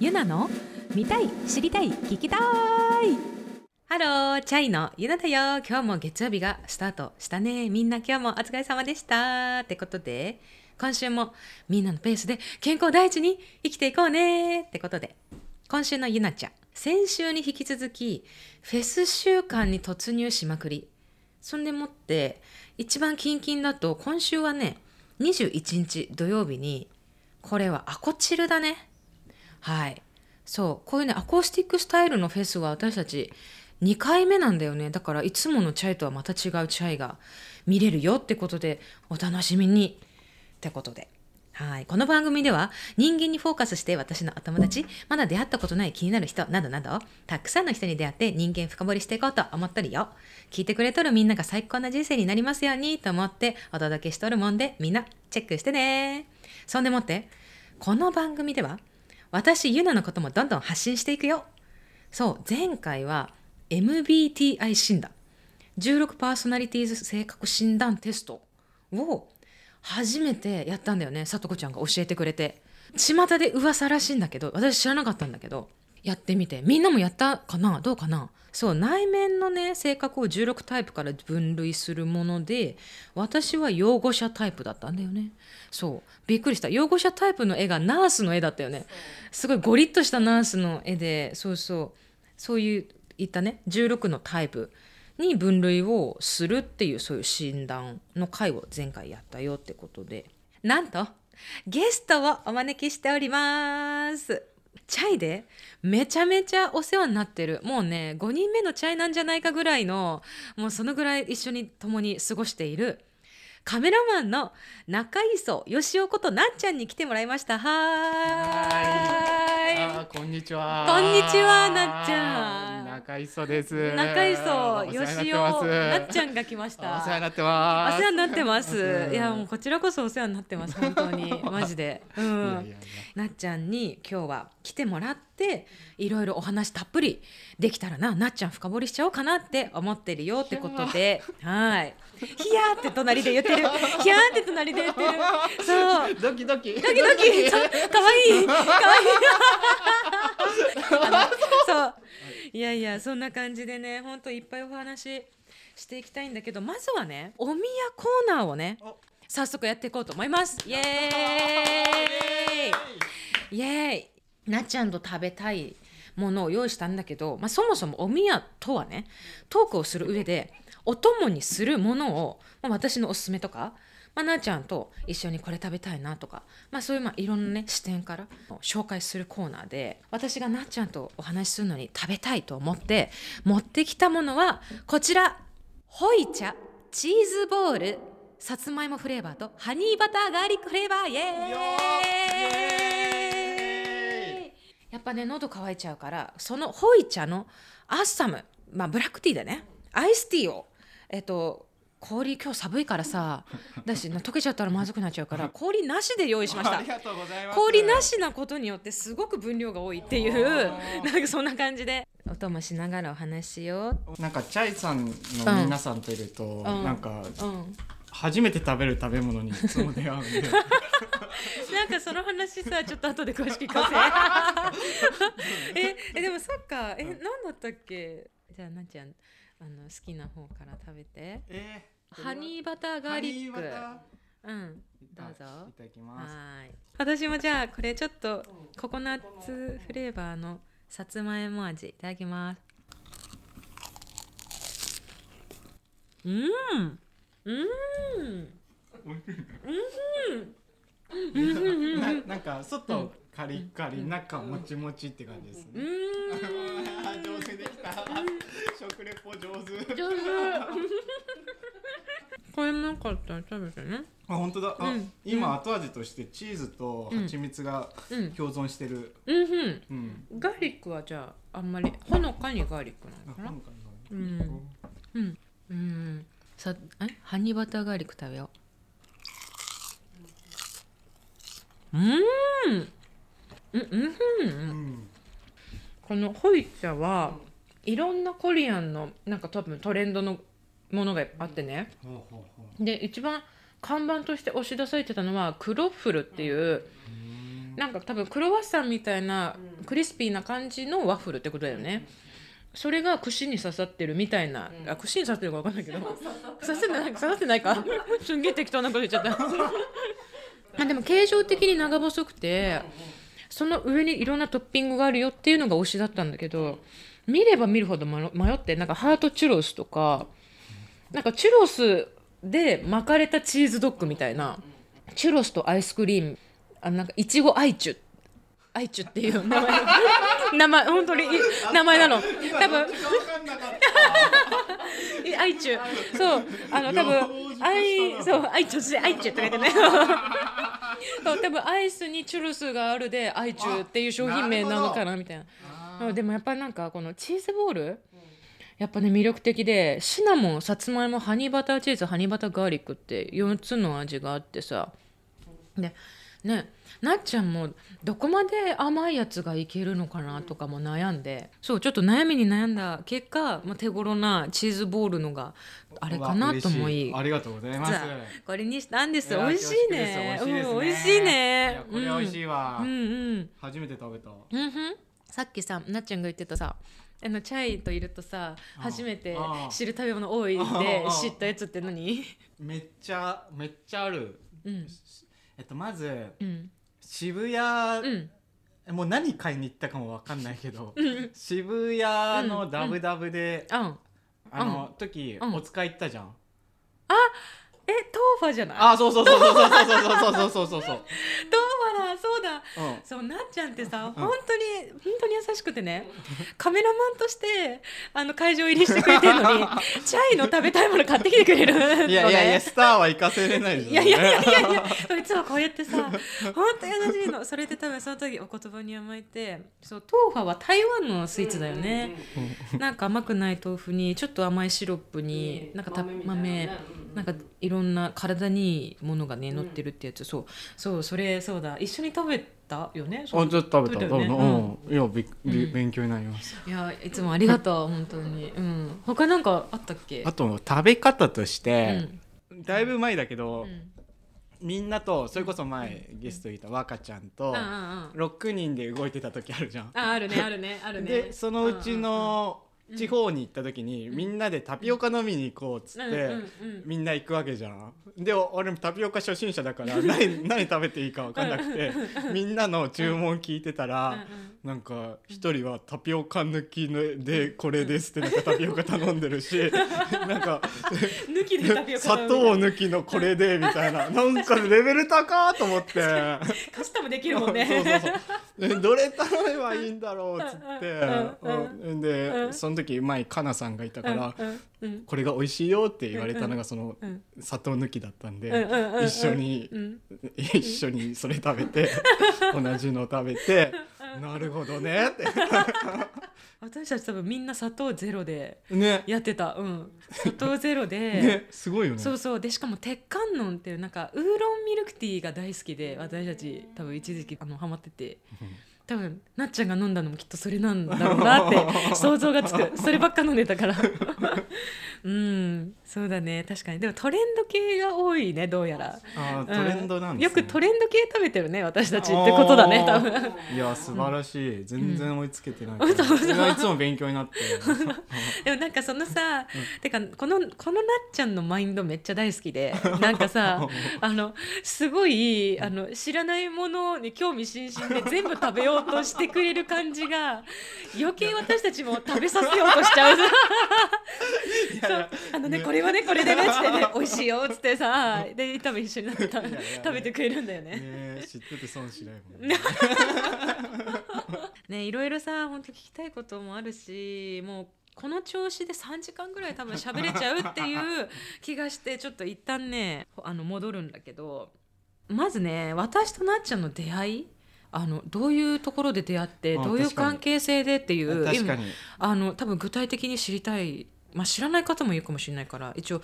ゆなの見たい知りたい聞きたい。ハローチャイのゆなだよ。今日も月曜日がスタートしたね。みんな今日もお疲れ様でした。ってことで今週もみんなのペースで健康第一に生きていこうね。ってことで今週のゆなちゃん。先週に引き続きフェス週間に突入しまくり。そんでもって一番キンキンだと今週はね21日土曜日にこれはアコチルだね。はいそうこういうねアコースティックスタイルのフェスは私たち2回目なんだよねだからいつものチャイとはまた違うチャイが見れるよってことでお楽しみにってことではい。この番組では人間にフォーカスして私のお友達、まだ出会ったことない気になる人などなど、たくさんの人に出会って人間深掘りしていこうと思っとるよ。聞いてくれとるみんなが最高な人生になりますようにと思ってお届けしとるもんで、みんなチェックしてね。そんでもって、この番組では私ユナのこともどんどん発信していくよ。そう、前回は MBTI 診断、16パーソナリティーズ性格診断テストを初めてやったんだよねさとこちゃんが教えてくれて。巷で噂らしいんだけど私知らなかったんだけどやってみて。みんなもやったかな？どうかな？そう内面のね性格を16タイプから分類するもので私は擁護者タイプだったんだよね。そう。びっくりした。擁護者タイプの絵がナースの絵だったよね。すごいゴリッとしたナースの絵でそうそう。そういういったね16のタイプに分類をするっていうそういう診断の回を前回やったよってことで。なんとゲストをお招きしておりますチャイでめちゃめちゃお世話になってる。もうね5人目のチャイなんじゃないかぐらいのもうそのぐらい一緒に共に過ごしている。カメラマンの中磯よしおことなっちゃんに来てもらいました。はい。こんにちは。こんにちはなっちゃん中磯です。中磯よしおなっちゃんが来ました。お世話になってます。お世話になってます。いやもうこちらこそお世話になってます本当に。マジで。うん。なっちゃんに今日は来てもらっていろいろお話たっぷりできたらななっちゃん深掘りしちゃおうかなって思ってるよってことで。はいヒヤーって隣で言ってる。ヒヤーって隣で言ってる。そう。ドキドキ。ドキドキ。そう。可愛い可愛いそう。いやいやそんな感じでねほんといっぱいお話していきたいんだけどまずはねお宮コーナーをね早速やっていこうと思います。イエーイ。イエーイ。なっちゃんと食べたいものを用意したんだけど、まあ、そもそもお宮とはねトークをする上でお供にするものを、まあ、私のおすすめとか、まあ、なあちゃんと一緒にこれ食べたいなとか、まあ、そういうまあいろんなね視点から紹介するコーナーで私がなっちゃんとお話しするのに食べたいと思って持ってきたものはこちら。ホイ茶チーズボールさつまいもフレーバーとハニーバターガーリックフレーバーイエーイ。やっぱね喉乾いちゃうからそのホイ茶のアッサムまあブラックティーだね。アイスティーをえっと氷今日寒いからさだし溶けちゃったらまずくなっちゃうから 氷なしで用意しました。氷なしなことによってすごく分量が多いっていうなんかそんな感じで。お供しながらお話しよう。なんかチャイさんの皆さんといると、うん、なんか、うん。初めて食べる食べ物にいつも出会うんで。なんかその話さちょっと後で詳しく聞かせ。ええでもそっか。え何だったっけ？じゃあなっちゃんあの好きな方から食べて。えー、ハニーバターガーリック。うん、どうぞ。いただきます。はい。私もじゃあこれちょっとココナッツフレーバーのさつまいも味いただきます。うん。うん。うん。ななんか外カリカリ、中もちもちって感じですね。うん。上手できた。食レポ上手。上手。これなかったら食べてね。あ、本当だ。あ、今後味としてチーズと蜂蜜が共存してる。うん、うん、ガーリックはじゃああんまりほのかにガーリックなのかな？うん。うん。うん。さ、え、ハニーバターガーリック食べよう。うん。うん。うん。このホイ茶はいろんなコリアンのなんか多分トレンドのものがあってね、で一番看板として押し出されてたのはクロッフルっていう、なんか多分クロワッサンみたいなクリスピーな感じのワッフルってことだよね。それが串に刺さってるみたいな、あ串に刺さってるか分かんないけど。刺さってない刺さってないか。すんげえ適当なこと言っちゃった。まあでも形状的に長細くてその上にいろんなトッピングがあるよっていうのが推しだったんだけど見れば見るほど迷ってなんかハートチュロスとかなんかチュロスで巻かれたチーズドッグみたいなチュロスとアイスクリームあなんかいちごアイチュアイチュっていう名前名前本当に名前なの。多分いアイチュそうあの多分アイそうアイチュしてアイチュって書いてね。そう多分アイスにチュロスがあるでアイチュっていう商品名なのかなみたいな。うんでもやっぱりなんかこのチーズボール？やっぱね魅力的でシナモンさつまいもハニーバターチーズハニーバターガーリックって4つの味があってさ。でねなっちゃんもどこまで甘いやつがいけるのかなとかも悩んで。そうちょっと悩みに悩んだ結果、まあ、手頃なチーズボールのがあれかなと思い。ありがとうございます。これにしたんです。美味しいね。美味しいね。これ美味しいわ。うんうん。初めて食べた。うんさっきさなっちゃんが言ってたさあのチャイといるとさあ初めてあ知る食べ物多いあであ。知ったやつって何？めっちゃめっちゃある。うん。えっとまずうん渋谷うん。もう何買いに行ったかもわかんないけどうん。渋谷のダブダブでああの時うん。お使い行ったじゃん。えトーファじゃない？あそうそうそうそうそうそうそうそうそうそうそうトーファだそうだ。うん。そうなっちゃんってさ本当に本当に優しくてねカメラマンとしてあの会場入りしてくれてるのに チャイの食べたいもの買ってきてくれるのね。いやいやいやスターは行かせれないですいやいやいやいやいやいつもこうやってさ本当優しいのそれで多分その時お言葉に甘えてそうトーファは台湾のスイーツだよねなんか甘くない豆腐にちょっと甘いシロップになんかた豆なんかいろんな体にいいものがね乗ってるってやつそうそうそれそうだ一緒に食べたよね？あちょっと食べた。食べたよねうん。いや勉強になります。いやいつもありがとう本当に。うん。他なんかあったっけ？あと食べ方としうてん。だいぶ前だけどうん。みんなとそれこそ前ゲストいた若ちゃんとうんうんうん。6人で動いてた時あるじゃん。ああるねあるねあるね。でそのうちの地方に行った時にみんなでタピオカ飲みに行こうっつってみんな行くわけじゃん。で俺もタピオカ初心者だから 何何食べていいか分かんなくてみんなの注文聞いてたらなんか一人はタピオカ抜きのでこれですってなんかタピオカ頼んでるし なんか抜きでタピオカ砂糖抜きのこれでみたいななんかレベル高っと思って。カスタムできるもんね。そうそうそう。えどれ頼めばいいんだろうっつって、うん。うん。で、うん。その時前かなさんがいたから、これが美味しいよって言われたのがそのうん砂糖抜きだったんで、一緒に、うん。一緒にそれ食べて 同じの食べて、なるほどね。っ て私たち多分みんな砂糖ゼロでね。やってた。うん。砂糖ゼロで、ねすごいよね。そうそう。でしかも鉄観音っていうなんかウーロンミルクティーが大好きで私たち多分一時期あのハマってて多分なっちゃんが飲んだのもきっとそれなんだろうなって想像がつく。そればっか飲んでたから。うんそうだね。確かに。でもトレンド系が多いねどうやら。あートレンドなんです、ね。よくトレンド系食べてるね私たちってことだね多分。いや素晴らしい、全然追いつけてないかうん。ら、いつも勉強になって。でもなんかそのさ、てかこのこのなっちゃんのマインドめっちゃ大好きで なんかさあのすごいあの知らないものに興味津々で全部食べようとしてくれる感じが余計私たちも食べさせようとしちゃうあのねね。これはねこれでねっ つってね美味しいよっつってさで多分一緒になってた食べてくれるんだよね。ね知ってて損しないもんね。ねいろいろさ本当聞きたいこともあるしもうこの調子で3時間ぐらい多分喋れちゃうっていう気がしてちょっと一旦ねあの戻るんだけどまずね私となっちゃんの出会いあのどういうところで出会ってあどういう関係性でっていうあの多分具体的に知りたい、まあ、知らない方もいるかもしれないから一応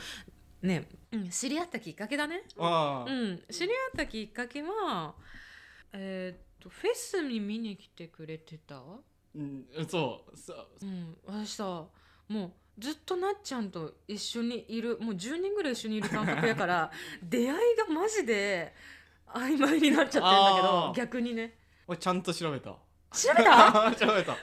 ね、うん、知り合ったきっかけだね。ああ、うん、知り合ったきっかけはえーっとフェスに見に来てくれてた、うん、そうそう。うん、私さもうずっとなっちゃんと一緒にいるもう10人ぐらい一緒にいる感覚やから 出会いがマジで曖昧になっちゃってるんだけあどー。逆にね。俺ちゃんと調べた？調べた？調べた。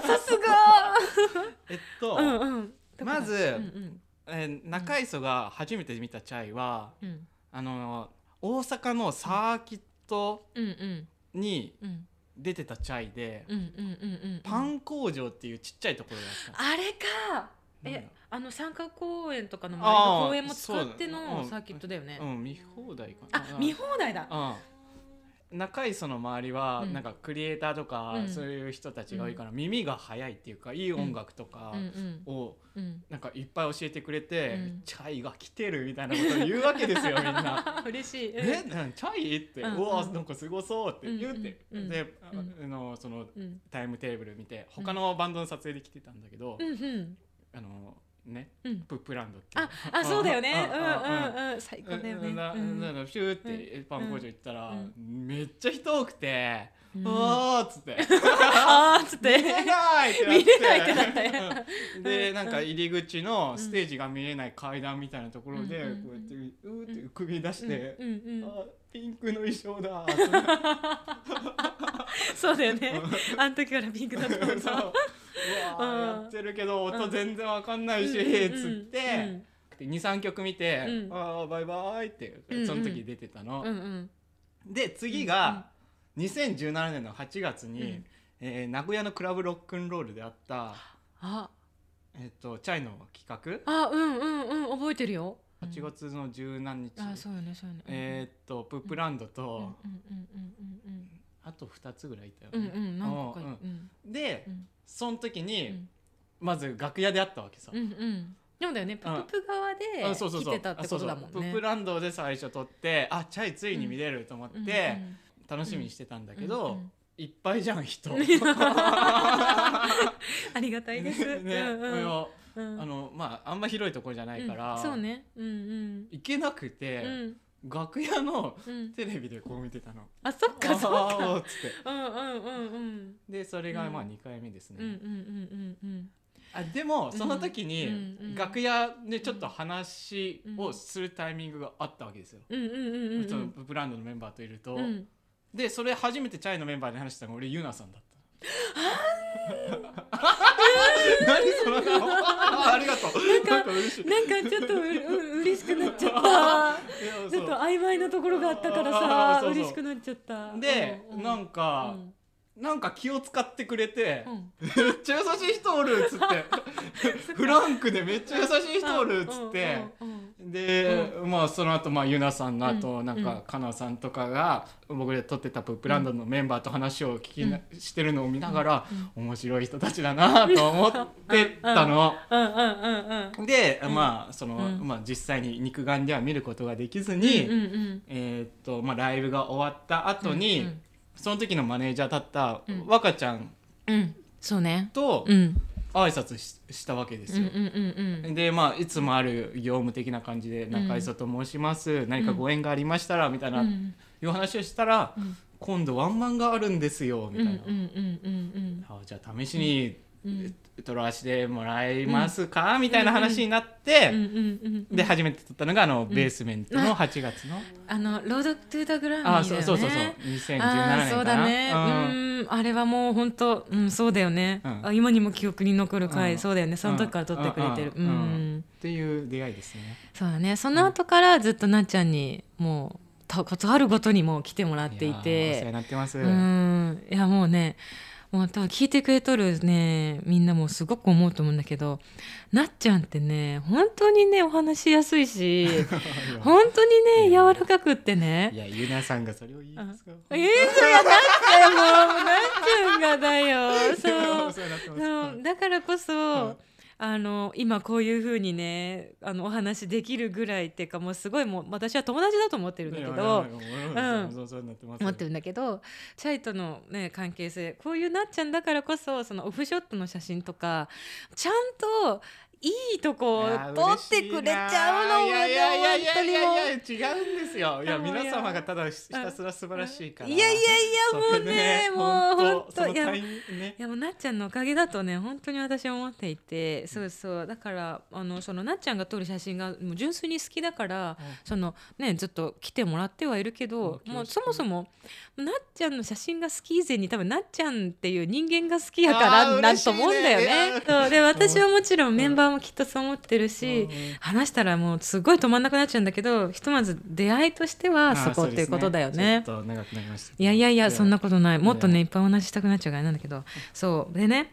さすが えっと、うんうんまずうんえー中磯が初めて見たチャイはうん。うんあの大阪のサーキットうんうんにうん。出てたチャイで、うんうんうんうんパン工場っていうちっちゃいところだった。あれか。えあの三角公園とかの周りの公園も使ってのサーキットだよね。うん見放題かな。あ見放題だ。うん、中磯の周りは、うん。なんかクリエイターとか、うん。そういう人たちが多いから、耳が速いっていうかいい音楽とかをうん。なんかいっぱい教えてくれて、うん。チャイが来てるみたいなことを言うわけですよ みんな。嬉しい。えチャイ？って、ううんわうん。なんかすごそうって言って、うん。うん。で、あのそのうん。タイムテーブル見て他のバンドの撮影で来てたんだけど、あのねうん。プップランドってああそうだよね。ううんんうんうん。最高だよね。うんなうん。ななピューってパン工場行ったら、うん。めっちゃ人多くて「うん。うわー」っつって。あーっつっ見れてないってなって。見れないってなったでなんか入り口のステージが見えない階段みたいなところでうん。こうやってうーって首出してうん。うん。うん。あピンクの衣装だ。そうだよね。あの時からピンクだったもん そわーやってるけど音全然わかんないしうん。つって。23曲見てうん「あーバイバイ」ってその時出てたの。で次が2017年の8月に、うん。えー名古屋のクラブロックンロールであった、あ。えっとチャイの企あうんうんうん。覚えてるよ。画8月の十何日、あそうよねそうよね。えーっとプップランドと、うんうんうんうんあと2つぐらいいたよね。で、うん。その時に、うん。まず楽屋で会ったわけさ。うんうん。そうだよねプププ側であそうそうそう。来てたってことだもんね。あそうそう。プップランドで最初撮ってあチャイついに見れると思って、楽しみにしてたんだけど、うんうん。いっぱいじゃん人。ありがたいです。ね、うんうん。いやうん。あのまああんま広いところじゃないから、うん。そうね。うんうん。行けなくて、うん楽屋のうん。テレビでこう見てたの。あそっかそっか。っつってうんうんうんうん。でそれがまあうん2回目ですね。うんうんうんうんあでもその時うんにうん楽屋でちょっと話をするタイミングがあったわけですよ。ブランドのメンバーといると、うん。でそれ初めてチャイのメンバーで話したのが俺ユナさんだった。何その顔 ありがとう。なんか嬉しい。なんかちょっとうう嬉しくなっちゃった。ちょっと曖昧なところがあったからさ嬉しくなっちゃった。で、うんなんか、なんか気を使ってくれて、うん。めっちゃ優しい人おるっつって。フランクでめっちゃ優しい人おるっつって、で、まあその後まあユナさんの後、うん。なんかかなさんとかが僕で撮ってたプップランドのメンバーと話を聞きな、してるのを見ながら、面白い人たちだなと思ってたの。で、まあその、うん。まあ実際に肉眼では見ることができずうんに、えーっとまあライブが終わった後に、うんその時のマネージャーだったうん若ちゃんうんそうね。とうん挨拶ししたわけですよ。うんうんうんうん。でまあいつもある業務的な感じで「中磯と申します、何かご縁がありましたら」みたいな、うんいう話をしたら、うん今度ワンマンがあるんですよ」みたいな。じゃあ試しにうん撮らせてもらえますか、みたいな話になって、で初めて撮ったのがあの、ベースメントの8月の、あのロードトゥーザグラミーだよね。あそうそうそうそう2017年かそうだね。うんうん、あれはもう本当、うん、そうだよね。うんあ今にも記憶に残る回、うんそうだよね。その時から撮ってくれてる。うんっていう出会いですね。そうだね。その後からずっとなっちゃんにもうとことあるごとにもう来てもらっていやーお世話てに、なってます。うん、いやもうね。もう多分聞いてくれとるね。みんなもすごく思うと思うんだけどなっちゃんってね本当にねお話しやすいし 本当にね柔らかくってね。いやゆなさんがそれを言いますか？えー、そりゃなっちゃんもうなっちゃんがだよ。そうそうだからこそ、うんあの今こういうふうにねあのお話できるぐらいっていうかもうすごいもう私は友達だと思ってるんだけど思ってるんだけどチャイとの、ね、関係性こういうなっちゃんだからこそそのオフショットの写真とかちゃんといいとこいや取ってくれちゃうのい。やいやいやいやいやいやもう違うんですよ。いや皆様がただひたすら素晴らしいから。いやいやいやもうねもう本当いやね。いやもうなっちゃんのおかげだとね本当に私は思っていてそうそう。だからあのそのなっちゃんが撮る写真がもう純粋に好きだから、そのねずっと来てもらってはいるけど、うんもうそもそもなっちゃんの写真が好き以前に多分なっちゃんっていう人間が好きやからなんと思うんだよね。そう。で私はもちろん。メンバーもきっとそう思ってるし、話したらもうすごい止まんなくなっちゃうんだけどひとまず出会いとしてはそこっていうことだよね。いやいやいやそんなことない。もっとねねいっぱいお話ししたくなっちゃうからなんだけど。そう。でね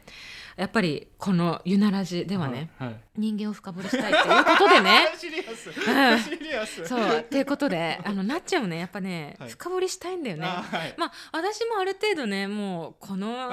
やっぱりこの「ゆならじ」ではね、はいはい。人間を深掘りしたいっていうことでね。シリアス。うん。シリアス。そうっていうことであのなっちゃんをねやっぱね、はい。深掘りしたいんだよね。あはい。まあ私もある程度ねもうこの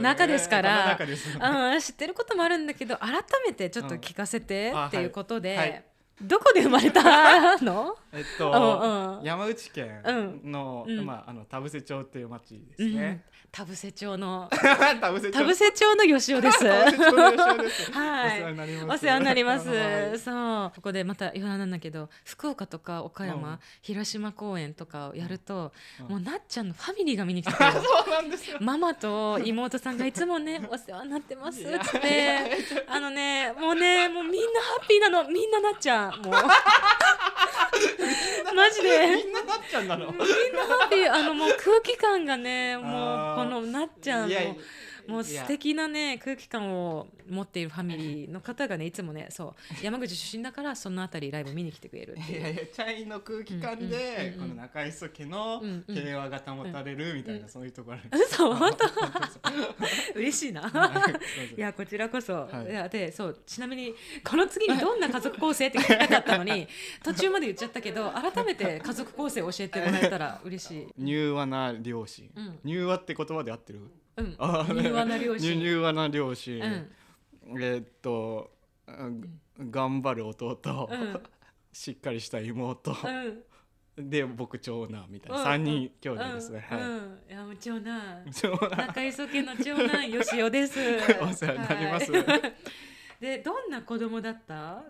中ですから中ですうん知ってることもあるんだけど改めてちょっと聞かせてっていうことで、どこで生まれたの？えっうんうとん。山口県のうん。まああの田伏町っていう町ですうん。ね田伏町の。田伏町。田伏町の吉尾です。はい。お世話になります。はいそう、ここでまた言わなんだけど、福岡とか岡山、うん。広島公演とかをやると、うん。もうなっちゃんのファミリーが見に来てくれる。そうなんですよ。ママと妹さんがいつもね、お世話になってますってあのね、もうね、もうみんなハッピーなの、みんななっちゃん、もう。マジで。みんななっちゃんなのみんなハッピーあのもう空気感がねもうこのなっちゃんのもう素敵なね空気感を持っているファミリーの方がねいつもねそう山口出身だからそのあたりライブ見に来てくれるいやいやチャイの空気感うんでこの中磯家の平和が保たれるみたいなそういうところ。嘘本当？嬉しいな。はいやこちらこそ、はい。でそうちなみにこの次にどんな家族構成って聞きたかったのに 途中まで言っちゃったけど改めて家族構成を教えてもらえたら嬉しい。柔和な両親。うん。柔和って言葉で合ってる？うん、あー柔和な両親。柔和な両親うん。えーっとうん頑張る弟。うん。しっかりした妹。うん。で僕長男みたいうん。な三人兄弟ですね。はうん。うん、いやもう長男。い長男。中磯家の長男よしおです。お世話になります。はい。でどんな子供だった？なんか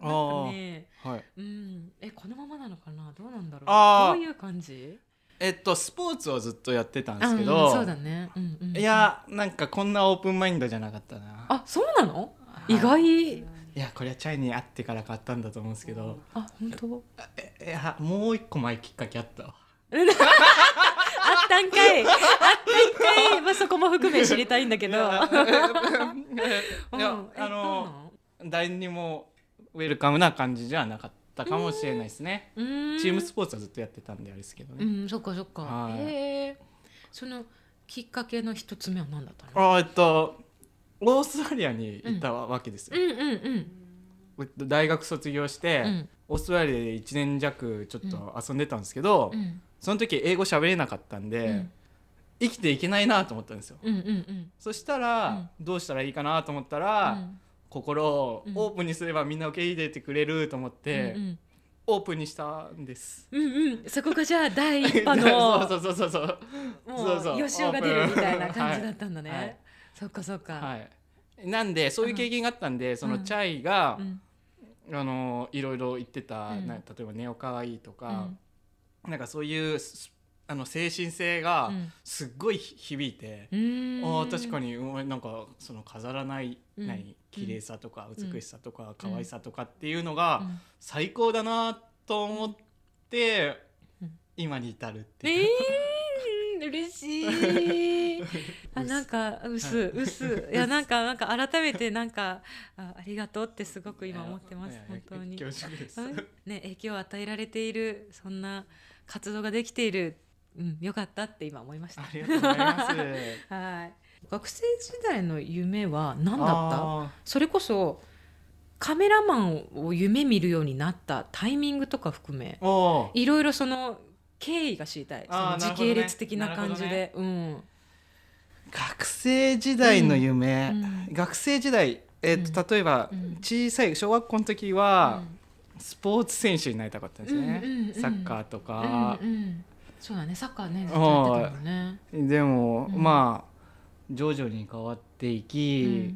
ね、はい。うん、えこのままなのかな？どうなんだろう？どういう感じ？えっとスポーツをずっとやってたんですけどそうだね。うんうん。いやなんかこんなオープンマインドじゃなかったなあそうなの？い意外？いやこれはチャイに会ってから買ったんだと思うんですけどあ本当？えいやもう一個前きっかけあった？わ あったんかい。あったんかい。まあそこも含め知りたいんだけど。いや あの誰にもウェルカムな感じじゃなかったかもしれないですね。チームスポーツはずっとやってたんであれですけどね、うん、そっかそっか。はい。へえ。そのきっかけの一つ目は何だったの？あえっとオーストラリアに行ったわけですよ、うんうんうん。えっと大学卒業して、うん。オーストラリアで1年弱ちょっと遊んでたんですけど、うん。その時英語喋れなかったんで、うん。生きていけないなと思ったんですよ。うんうんうん。そしたら、どうしたらいいかなと思ったら、うん心をうん。オープンにすればみんな受け入れてくれると思って、うんオープンにしたんです。うんうん。うんそこがじゃあ第一波の そうそうそうそうもそうそう。う吉尾が出るみたいな感じだったんだね、はい。そっかそっか、はい。なんでそういう経験があったんで、そのチャイがう、ん。あのいろいろ言ってた、うん。な例えば「ネオかわいい」とか、なんかそういうすあの精神性がうん。すっごい響いて、うん。あー確かにうんなんかその飾らない、うん。何綺麗さとかうん。美しさとか可愛さとかっていうのがうん。最高だなと思って、うん。今に至るっていう。えー、嬉しい。あなんかうすうすいやなんかなんか改めてなんかあありがとうってすごく今思ってます本当に。ね影響を与えられているそんな活動ができているうんよかったって今思いました。ありがとうございます。はい。学生時代の夢は何だった？あそれこそカメラマンを夢見るようになったタイミングとか含めいろいろその経緯が知りたい。その時系列的な感じで、うん。学生時代の夢、うん。学生時代、えーと例えば、うん。小さい小学校の時は、スポーツ選手になりたかったんですね、うんうんうん。サッカーとうんかう、んそうだねサッカーねずっとやってたもんね。でも、うん。まあ徐々に変わっていき、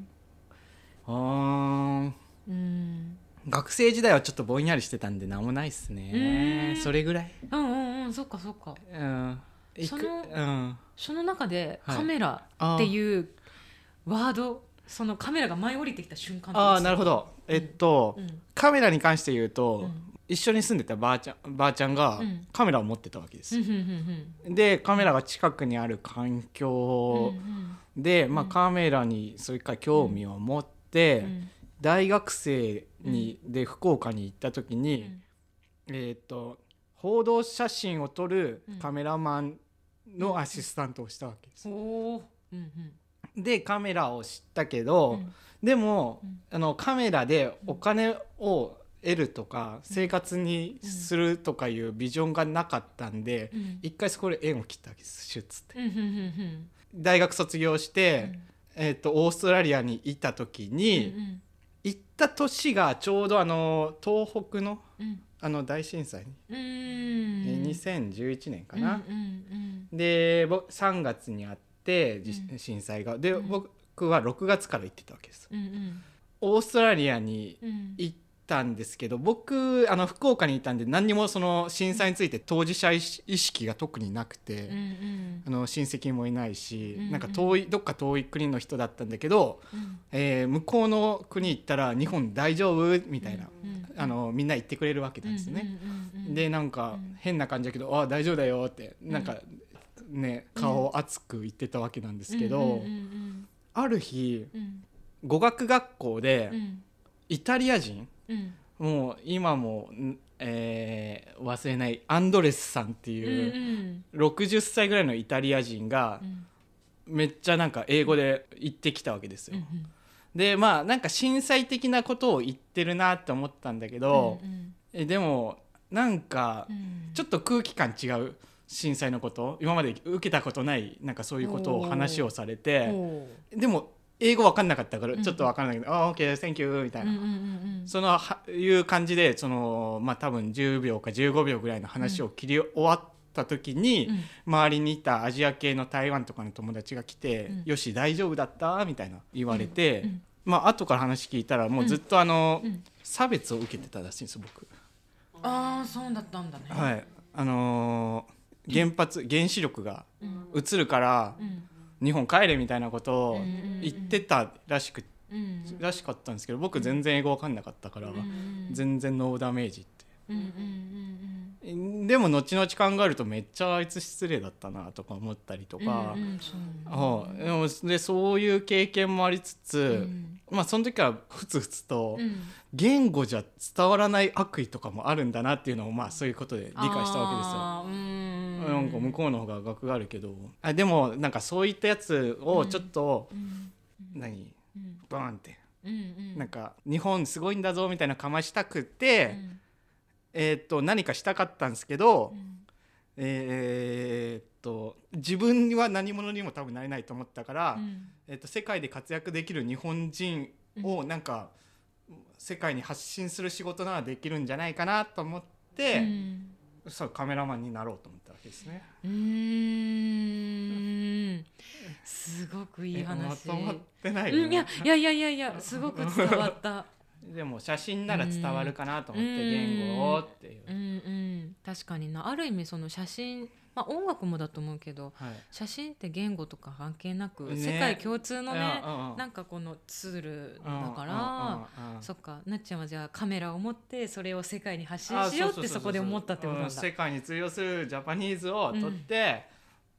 あーうん。学生時代はちょっとぼんやりしてたんで何もないっすね。うん。それぐらい？うんうんうんそっかそっか。うん。いくそのうん。その中ではい。カメラっていうワード、そのカメラが舞い降りてきた瞬間ああなるほど、ど。えっと、うん。カメラに関して言うと、うん一緒に住んでたばあちゃんばあちゃんがうん。カメラを持ってたわけですでカメラが近くにある環うん境うん。で、まあ、うん。カメラにそういうか興味を持って、うん。大学生に、で福岡に行った時うに、ん。えっ、と報道写真を撮るうん。カメラマンのアシスタントをしたわけです。でカメラを知ったけうど、ん。でも、うん。あのカメラでお金を得るとか、生活にするとかいうビジョンがなかったんで、うん。一回そこで縁を切ったわけですシュッつって。大学卒業して、えー、とオーストラリアにいた時うんに、うん。行った年がちょうどあの東北のうん。あの大震災に、うん。えー2011年かな。で僕3月にあってじうん。震災が。で、うん。僕は6月から行ってたわけです。うんうん。オーストラリアにうん。行ったんですけど僕あの福岡にいたんで何にもその震災について当事者意識が特になくて。うんうん。あの親戚もいないし、うんうん。なんか遠いどっか遠い国の人だったんだけど、うん。えー向こうの国行ったら日本大丈夫？みたいな、うんあのみんな言ってくれるわけなんですね。うんうんうんでなんかうん。変な感じだけど「あ大丈夫だよ」ってなんかね顔を熱く言ってたわけなんですけど、うんうんある日うん。語学学校でうん。イタリア人うんもう今も、んえー忘れないアンドレスさんってうんいうう60歳ぐらいのイタリア人がん。めっちゃなんか英語で言ってきたわけですよ。でまあなんか震災的なことを言ってるなって思ったんだけど、うんえでもなんかうん。ちょっと空気感違う。震災のこと。今まで受けたことないなんかそういうことを話をされて。ほでも英語分かんなかったからうん。ちょっと分からないけど「あ、オッケー Thank you」みたいな、ううんうんうんそのはいう感じでそのまあ多分10秒か15秒ぐらいの話を切り終わった時に、うん。周りにいたアジア系の台湾とかの友達が来てうん「よし大丈夫だった?」みたいな言われて、うん。うん。まあ後から話聞いたらもうずっとあの、うん。差別を受けてたらしいんですよ僕。ああそうだったんだね。はい。あのー原発原子力がうん。移るからうん日本帰れみたいなことを言ってたらしくうん。らしかったんですけど僕全然英語わかんなかったから全然ノーダメージって。でも後々考えるとめっちゃあいつ失礼だったなとか思ったりとうんかうんでもでそういう経験もありつつ、うんまあその時はふつふつとうん。言語じゃ伝わらない悪意とかもあるんだなっていうのをまあそういうことで理解したわけですよ。なんか向こうの方が学があるけど。あでもなんかそういったやつをちょっと、うん。何？うん。バーンって。うなんか日本すごいんだぞみたいなかましたくて、うん。えーっと何かしたかったんですけど、うん。えーっと自分には何者にも多分なれないと思ったから、うん。えーっと世界で活躍できる日本人をなんか、世界に発信する仕事ならできるんじゃないかなと思って、うんそうカメラマンになろうと思ったわけですね。うーんすごくいいえま話。とまってないうん、いやいやいやいやすごく伝わった。でも写真なら伝わるかなと思ってうん言語をっていうう。んうん確かになある意味その写真まあ音楽もだと思うけどはい。写真って言語とか関係なく、ね。世界共通のねなんかこのツールだかうんら。うんうんうん。そっかなっちゃんはじゃあカメラを持ってそれを世界に発信あしようってそこで思ったってことなんだ。うん世界に通用するジャパニーズを取って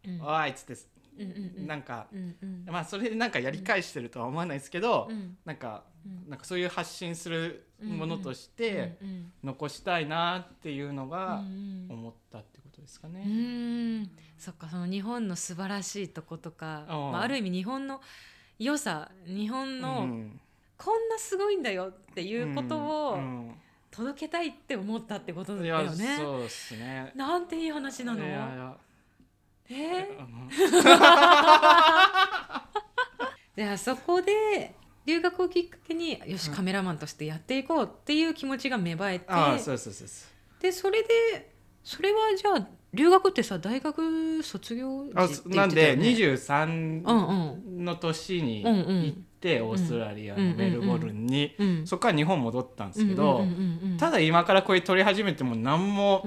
うん「おい」っつってうんうんうん。なんかうんうん。まあそれでなんかやり返してるとは思わないですけどうん。なんかうん。なんかそういう発信するものとして残したいなっていうのうが思ったっですかうね。ーん。そっかその日本の素晴らしいとことか、うんまあ、ある意味日本の良さ日本うのん。こんなすごいんだよっていうことをうん届けたいって思ったってことだよね。そうですね。なんていい話なの？いやいや。え？じゃあそこで留学をきっかけによしうんカメラマンとしてやっていこうっていう気持ちが芽生えて、ああそうそうそうそう。でそれでそれはじゃあ留学ってさ大学卒業時あって言なんでってたよね。23うんうん。の年に行っってオーストラリアのメルボルンに、うんそこから日本戻ったんですけど、ただ今からこれ撮り始めても何も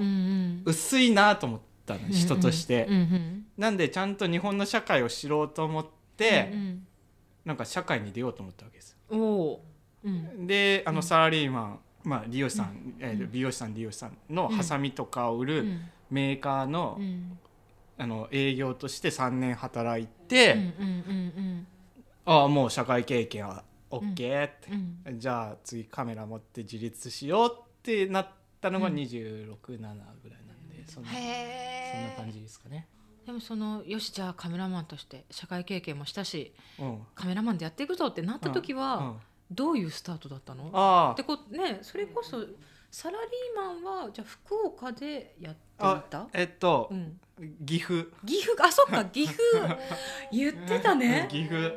薄いなと思ったの、人として、なんでちゃんと日本の社会を知ろうと思って、うんなんか社会に出ようと思ったわけですうんおー。うん。であのサラリーマン、まあ、利用師さん、えー美容師さん利用師さんのハサミとかを売るうん。メーカーの,、うん。あの営業として3年働いて、うんうんうんああもう社会経験は OK って、うん。じゃあ次カメラ持って自立しようってなったのがうん。267、ぐらいなんでそんなそんな感じですかね。でもそのよしじゃあカメラマンとして社会経験もしたしうん。カメラマンでやっていくぞってなった時うん。はどういうスタートだったの？あってこねそれこそサラリーマンはじゃあ福岡でやっていあたえっとう、ん、岐阜。岐阜あそっか。岐阜。言ってたね。岐阜。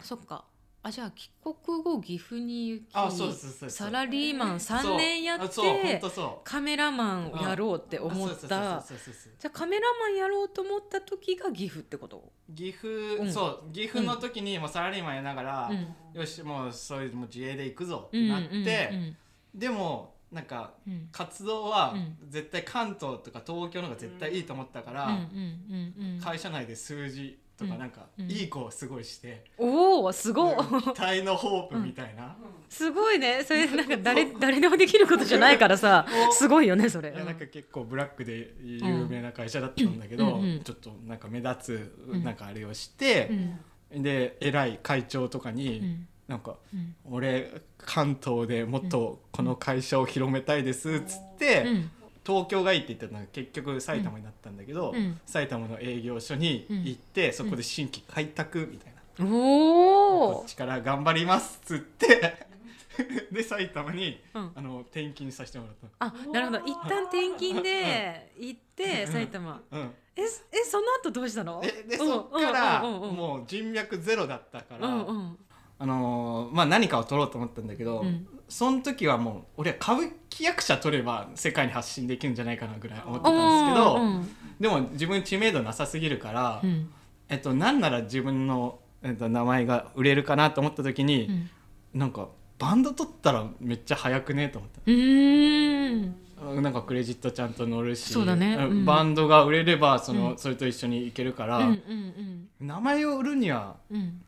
そっかあじゃあ帰国後岐阜に行きあそうですそうですサラリーマン3年やってカメラマンをやろうって思った。じゃあカメラマンやろうと思った時が岐阜ってこと？岐阜、うん。そう。岐阜の時にもうサラリーマンやりながら、うん。よしもうそういうもう自営で行くぞってうんなって、うんでもなんかうん。活動はうん。絶対関東とか東京の方が絶対いいと思ったから、会社内で数字とかなんかうん。いい子をすごいして、おおすごい。期待のホープみたいな、すごいね。それなんか誰誰でもできることじゃないからさすごいよねそれ。いやなんか結構ブラックで有名な会社だったんだけど、ちょっとなんか目立つん。なんかあれをしてう、ん。で偉い会長とかに、うん。なんかうん。俺関東でもっとこの会社を広めたいですっつって、うん東京がいいって言ったのが結局埼玉になったんだけど、うん。埼玉の営業所に行って、そこで新規開拓みたいな、おおこっちから頑張りますっつって で埼玉に、うん。あの転勤させてもらったあなるほど。一旦転勤で 行って埼玉。うん、ええその後どうしたの？えでうんそっからうんうんうん。もう人脈ゼロだったから、うんうん。あのーまあ、何かを取ろうと思ったんだけど、うんその時はもう俺は歌舞伎役者取れば世界に発信できるんじゃないかなぐらい思ってたんですけど、うん。でも自分知名度なさすぎるから、うん。えっと、なんなら自分の、えっと、名前が売れるかなと思った時にう、ん。なんかバンド取ったらめっちゃ早くねと思っうーん。たなんかクレジットちゃんと乗るしそうだね。うん。バンドが売れればその、うん。それと一緒に行けるから、うんうん名前を売るにはうんうん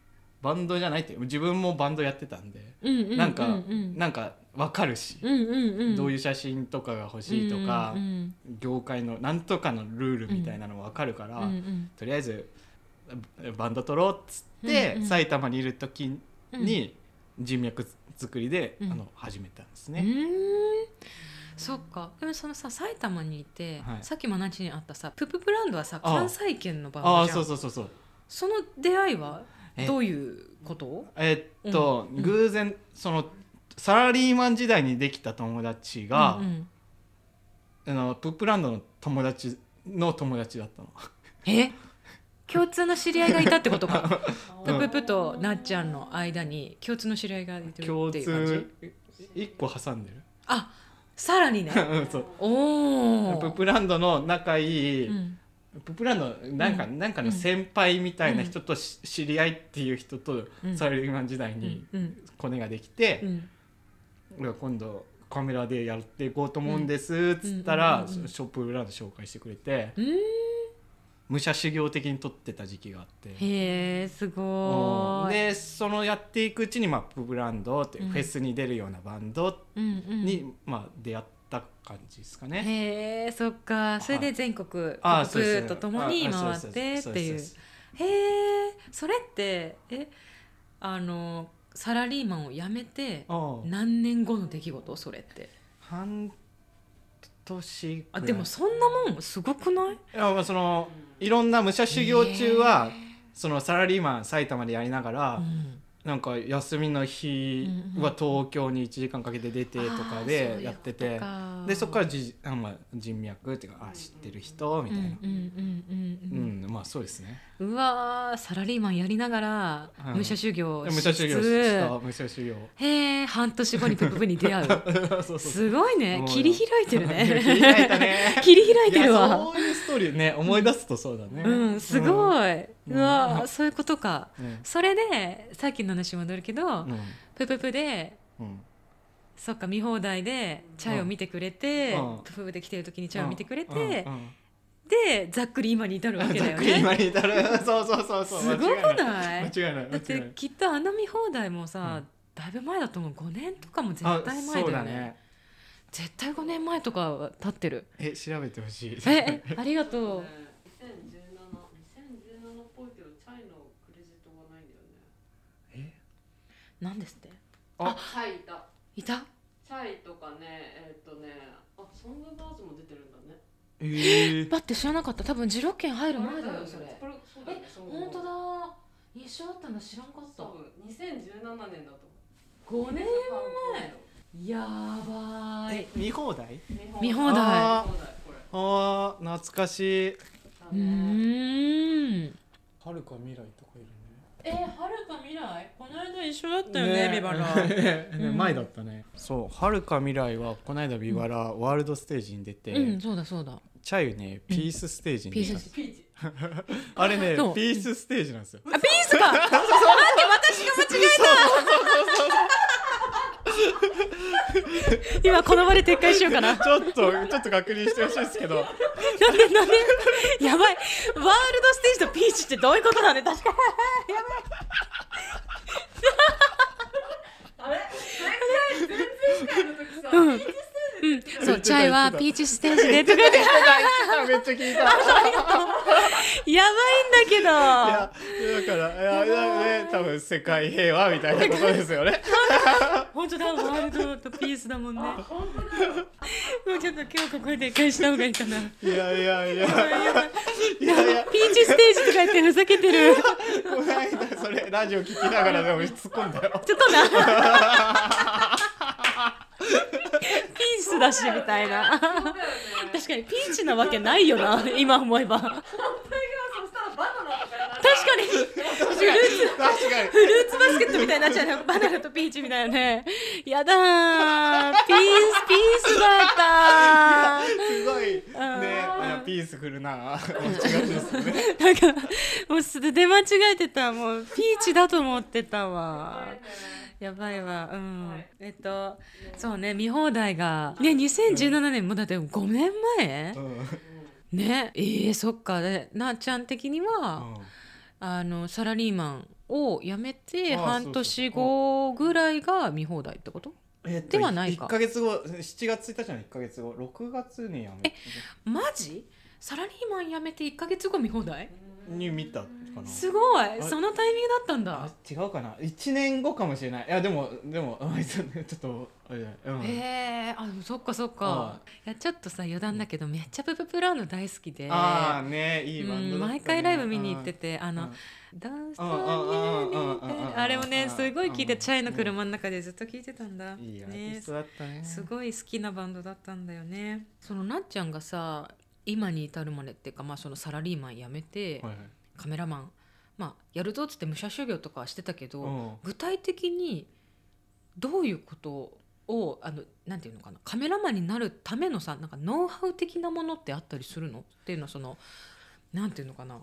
バンドじゃないって自分もバンドやってたんで、うんうんなんか、うん。なんか分かるし、うんうんうん。どういう写真とかが欲しいとか、うんうん業界のなんとかのルールみたいなの分かるから、うんうんとりあえずバンド取ろうっつって、うんうん。埼玉にいる時に人脈作りで、うん。あの始めたんですうね。そっか。でもそのさ埼玉にいて、はい。さっきも話にあったさプププランドはさああ。関西圏のバンああドじゃん。そうそうそうそう。その出会いは？えどういうこと？えっと、うん偶然そのサラリーマン時代にできた友達が、うんうん。あのプップランドの友達の友達だったの。え？共通の知り合いがいたってことか。うん。プププとなっちゃんの間に共通の知り合いがいてる共っていう感じ？通一個挟んでる。あさらにね。うんそう。おおプップランドの仲いい、うんプランドなんか、うん。なんかの先輩みたいな人とし、知り合いっていう人と、うん。サラリーマン時代うにん。うん。コネができて、うん。今度カメラでやっていこうと思うんですっつったら、うん。うん。うん。うん。ショップブランド紹介してくれて、うん。武者修行的に撮ってた時期があって。へえすごーいでそのやっていくうちに、まあ、プブランドってフェスに出るようなバンドうんうん。に、まあ、出会った感じですかね。へえそっかそれで全国あ各とともに回ってっていうへえそれってえあのサラリーマンを辞めて何年後の出来事それって半年あでもそんなもんすごくないいやそのいろんな武者修行中は、そのサラリーマン埼玉でやりながら、なんか休みの日は東京に1時間かけて出てとかでやってて、でそこからじあ、まあ、人脈っていうかあ知ってる人みたいな、うんまあそうですねうわーサラリーマンやりながらうん。武者修行し武者修行つつした武者修行。へえ半年後にプププに出会 う。すごいね。切り開いてるね。切り開いたね。切り開いてるわ。そういうストーリーね思い出すとそうだね。うんすごい、ううん。うんそういうことか。うん。それでさっきの話戻るけど、うん。プププでうん。そっか見放題でチャイを見てくれて、うん。プププで来てる時にチャイを見てくれて、うん。うんでざっくり今に至るわけだよざっくりね。今に至る。そうそうそうそう。すごくない？間違いない。間違いない。だってきっとあの見放題もさ、うん。だいぶ前だと思う。5年とかも絶あ対前だよね。だね。絶対5年前とかは経ってる。え調べてほしい。ええありがとう。2017 2017っぽいけどチャイのクレジットがないんだよね。何ですって？あ。チャイいた。いた？チャイとかねえーっとねあソングバーズも出てるんだねえー。待って知らなかった。多分ジロ券入る前だよそれ。これそうだよね。ソングバーズ本当だ。一緒あったの知らんかった。多分2017年だと5年前。やばーい。え見放題？見放題。ああー懐かしい。うーん。はるか未来とえはるか未来？この間一緒だったよねね。ビバラ。ね前だったね。そうはるか未来はこの間ビバラワールドステージに出てうんそうだそうだ。チャイねピースステージに出た。ピースピーチ あれねピースステージなんですよ。あピースか！待って私が間違えた 今この場で撤回しようかな。ちょっとちょっと確認してほしいですけど。なんでなんでやばい。ワールドステージとピーチってどういうことなんで確かあれ？前回前々回の時さ、うん。ピーチうん。そうチャイはピーチステージでとか言ってめっちゃ聞いたやばいんだけど。いやだからいやいやね多分世界平和みたいなことですよね。本当だワールドとピースだもんね。もうちょっと今日ここで返した方がいいかな。いやいやいや。いやいピやーチステージとか言ってふざけてる。この間それラジオ聞きながらでも突っ込んだよ。ちょっとなピースだしみたいな。ね。確かにピーチなわけないよな 今思えば。確か本当にそしたらバナナとかになるにフルーツ確かに。フルーツバスケットみたいになっちゃうねバナナとピーチみたいなね。やだー。ピースピースだったすごいね。うん。いやピースフルな。間違いですよねなんかもうすで出間違えてた。もうピーチだと思ってたわやばいわ。うん、はい。えっとそうね見放題がね2017年もだって5年前？うん。ねえー、そっか。でなっちゃん的には、あのサラリーマンを辞めて半年後ぐらいが見放題ってこと？えっとではないか。1ヶ月後7月1日の1ヶ月後？6月にやめマジ？サラリーマン辞めて1か月後見放題？に見たかな。すごい。あそのタイミングだったんあだ違うかな？1年後かもしれない。いやでもでもあちょっとあれだうん。へえ。あそっかそっか。あいやちょっとさ余談だけどめっちゃプププラーの大好きで。あーねいいバンドうん毎回ライブ見に行っててあのうん「ダンスあれもねすごい聴いてうんチャイの車の中でずっと聴いてたんだ。いいね。ね。すごい好きなバンドだったんだよね。そのなっちゃんがさ今に至るまでっていうか、まあ、そのサラリーマン辞めて、はいはい。カメラマン、まあ、やるぞっつって武者修行とかはしてたけど、うん。具体的にどういうことをあのなんていうのかなカメラマンになるためのさなんかノウハウ的なものってあったりするのっていうのはそのなんていうのかな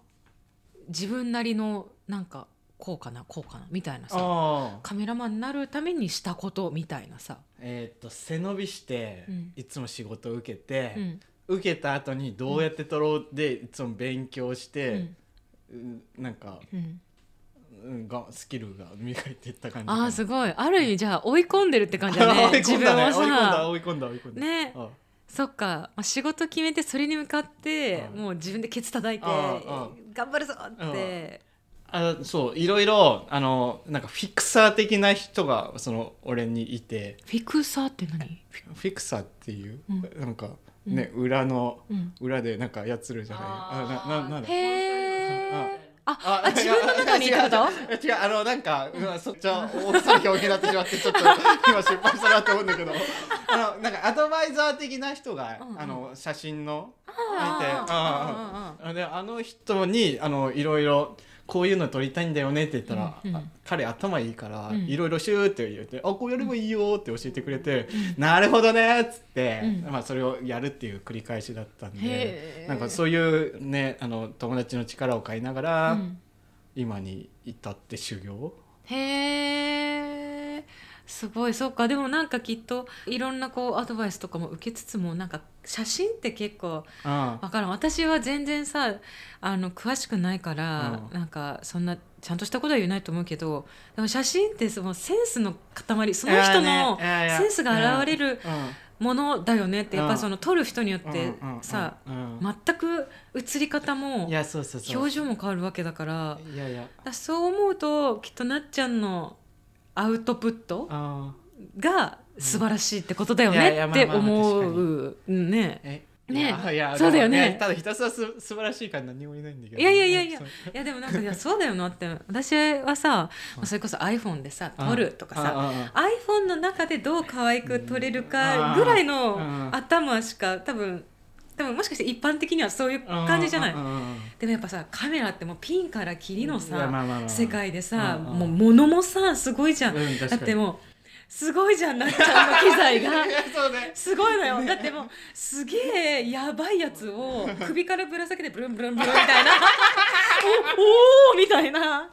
自分なりのなんかこうかなこうかなみたいなさカメラマンになるためにしたことみたいなさ、えーっと背伸びしてうん。いつも仕事を受けてうん受けた後にどうやって撮ろうでいつも勉強しうてんうん。なんかうん、うんがスキルが 磨いていった感じあーすごい。ある意味じゃあ追い込んでるって感じだね。ね。自分をさ。追い込んだ追い込んだ追い込んだ。ね。あそっか、まあ、仕事決めてそれに向かってうんもう自分でケツ叩いてあ頑張るぞって。あそういろいろあのなんかフィクサー的な人がその俺にいて。フィクサーって何？フィクサーっていう、うん。なんかね、裏のうん。裏でなんかやつるじゃない？ああなななんだ？ああ自分の中にってこと？違う違うあのなんか、うん、そっちは大きさの表現になってしまってちょっと今失敗したなと思うんだけど。あのなんかアドバイザー的な人が、うんうん。あの写真のあ見てあの人にあのいろいろこういうの撮りたいんだよねって言ったら、うんうん。あ彼頭いいから、うん。いろいろシューって言って「あこうやればいいよ」って教えてくれて「なるほどね」っつって、うん。まあ、それをやるっていう繰り返しだったんでなんかそういうねあの友達の力を借りながら、うん。今に至って修行？へえすごいそうか。でもなんかきっといろんなこうアドバイスとかも受けつつもなんか写真って結構あわからん。私は全然さあの詳しくないから、うんなんかそんなちゃんとしたことは言えないと思うけどでも写真ってそのセンスの塊その人のセンスが現れるものだよねってやっぱその撮る人によってさうん全く映り方もいやそうそうそう。表情も変わるわけだから。いやいや。だからそう思うときっとなっちゃんのアウトプットあが素晴らしいってことだよねって思う。うんね。えね。そうだよね。ただひたすらす素晴らしいから何も言えないんだけど。いやいやいやいや。いやでもなんかいやそうだよなって。私はさ それこそ iPhone でさ撮るとかささ iPhone の中でどう可愛く撮れるかぐらいのうん。頭しか多分多分もしかして一般的にはそういう感じじゃない？でもやっぱさカメラってもうピンからキリのさ世界でさうんうんもう物もさすごいじゃん。うんだってもうすごいじゃんなっちゃんの機材が。ね。すごいのよ。だってもうすげえやばいやつを首からぶら下げてブルンブルンブルンみたいな。お おーみたいな、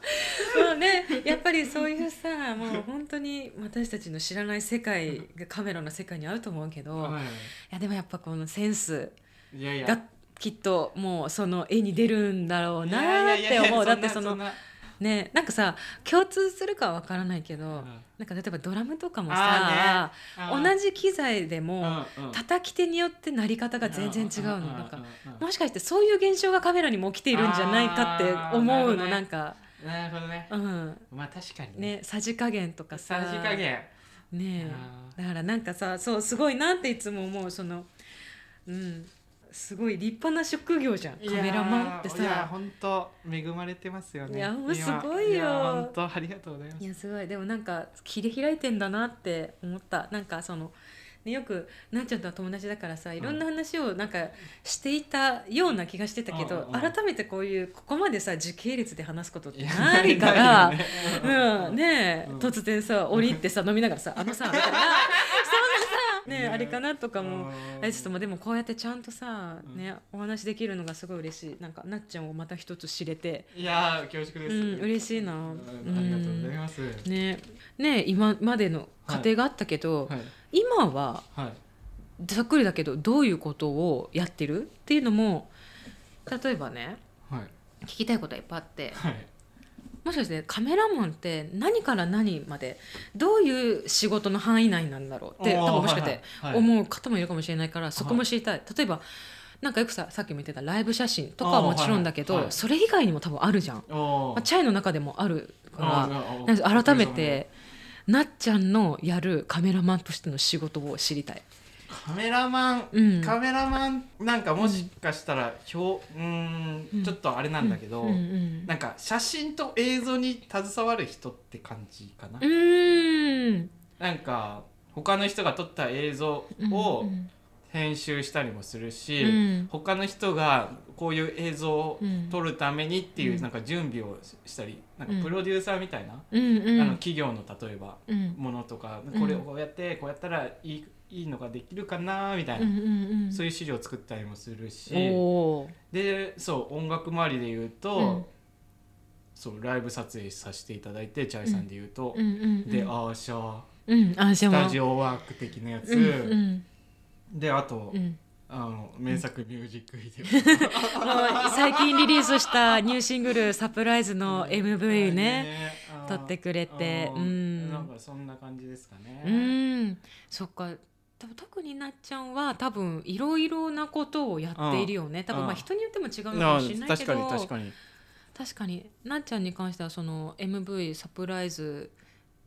うんね、やっぱりそういうさもう本当に私たちの知らない世界がカメラの世界にあると思うけど、い。はいやでもやっぱこのセンスいやいや。がきっともうその絵に出るんだろうなーって思う。だってそのねなんかさ共通するかは分からないけど、ん。なんか例えばドラムとかもあさ、ーね。同じ機材でも、うんうん。叩き手によって鳴り方が全然違うの。んなんかうんうん。もしかしてそういう現象がカメラにも起きているんじゃないかって思うのね。なんか、なるほどね。うん。まあ確かにね。さじ加減とかさ。さじ加減。ねだからなんかさそうすごいなっていつも思うその。うんすごい立派な職業じゃん。カメラマンっていやさ本当恵まれてますよね。いやもう今すごいよ。や本当ありがとうございます。いやすごい。でもなんか切り開いてんだなって思った。なんかそのねよくなっちゃんとは友達だからさいろんな話をなんかしていたような気がしてたけど、うんうん改めてこういうここまでさ時系列で話すことってないからねうんねえ、うん。突然さ降りてさ飲みながらさ「あのさ」みたいなねえあれかなとかも。あれちょっともうでもこうやってちゃんとさ、うん。ねお話できるのがすごい嬉しい。なんかなっちゃんをまた一つ知れて。いやー恐縮です、うん嬉しいな。うんありがとうございます、ね。ね今までの過程があったけど、はい。今ははい。ざっくりだけどどういうことをやってる？っていうのも例えばねはい。聞きたいことはいっぱいあってはいもしかしてカメラマンって何から何までどういう仕事の範囲内なんだろうって多分もしかしてはいはい思う方もいるかもしれないからそこも知りたい。例えばなんかよくささっきも言ってたライブ写真とかはもちろんだけど、はいはいそれ以外にも多分あるじゃん、おまあ、チャイの中でもあるから改めてなっちゃんのやるカメラマンとしての仕事を知りたい。カメラマン、うん。カメラマンなんかもしかしたら表うーんうん。ちょっとあれなんだけど、うんうんなんか写真と映像に携わる人って感じかな、うーん。なんか他の人が撮った映像をうん編集したりもするし、うん。他の人がこういう映像をうん撮るためにっていううん。なんか準備をしたりなんかプロデューサーみたいな、うんうん。あの企業の例えばうん。ものとか、うん。これをこうやってこうやったらいいいいのができるかなみたいな、うんうんうん。そういう資料を作ったりもするし。でそう音楽周りで言うと、うん。そうライブ撮影させていただいてチャイさんで言うと、うん。うんうんでアーシャー。スタジオワーク的なやつ、うんうん。であと、うん。あの名作ミュージックビデオ、最近リリースしたニューシングル「サプライズ」の MV ね。あー撮ってくれて。うん。なんかそんな感じですかね、うん。そっか多分特になっちゃんは多分いろいろなことをやっているよね。多分まあうん人によっても違うのかあもしれないけ確かにど確かに。確かに。なっちゃんに関してはその MV サプライズ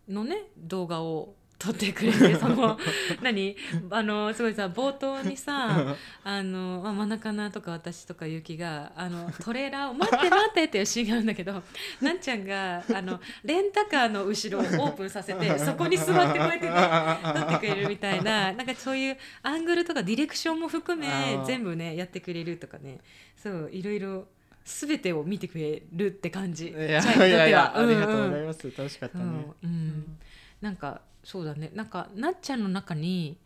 のね動画を撮ってくれてその 何？あのすごいさ冒頭にさ あの、まあ、真中菜とか私とかゆきがあのトレーラーを「待って待って」っていうシーンがあるんだけど なっちゃんがあのレンタカーの後ろをオープンさせてそこに座ってこうやってね撮ってくれるみたいななんかそういうアングルとかディレクションも含め全部ねやってくれるとかね。そういろいろ全てを見てくれるって感じ。いやいやいやありがとうんんございます。楽しかったねうん。うん、なんかそうだね。なんかなっちゃんの中に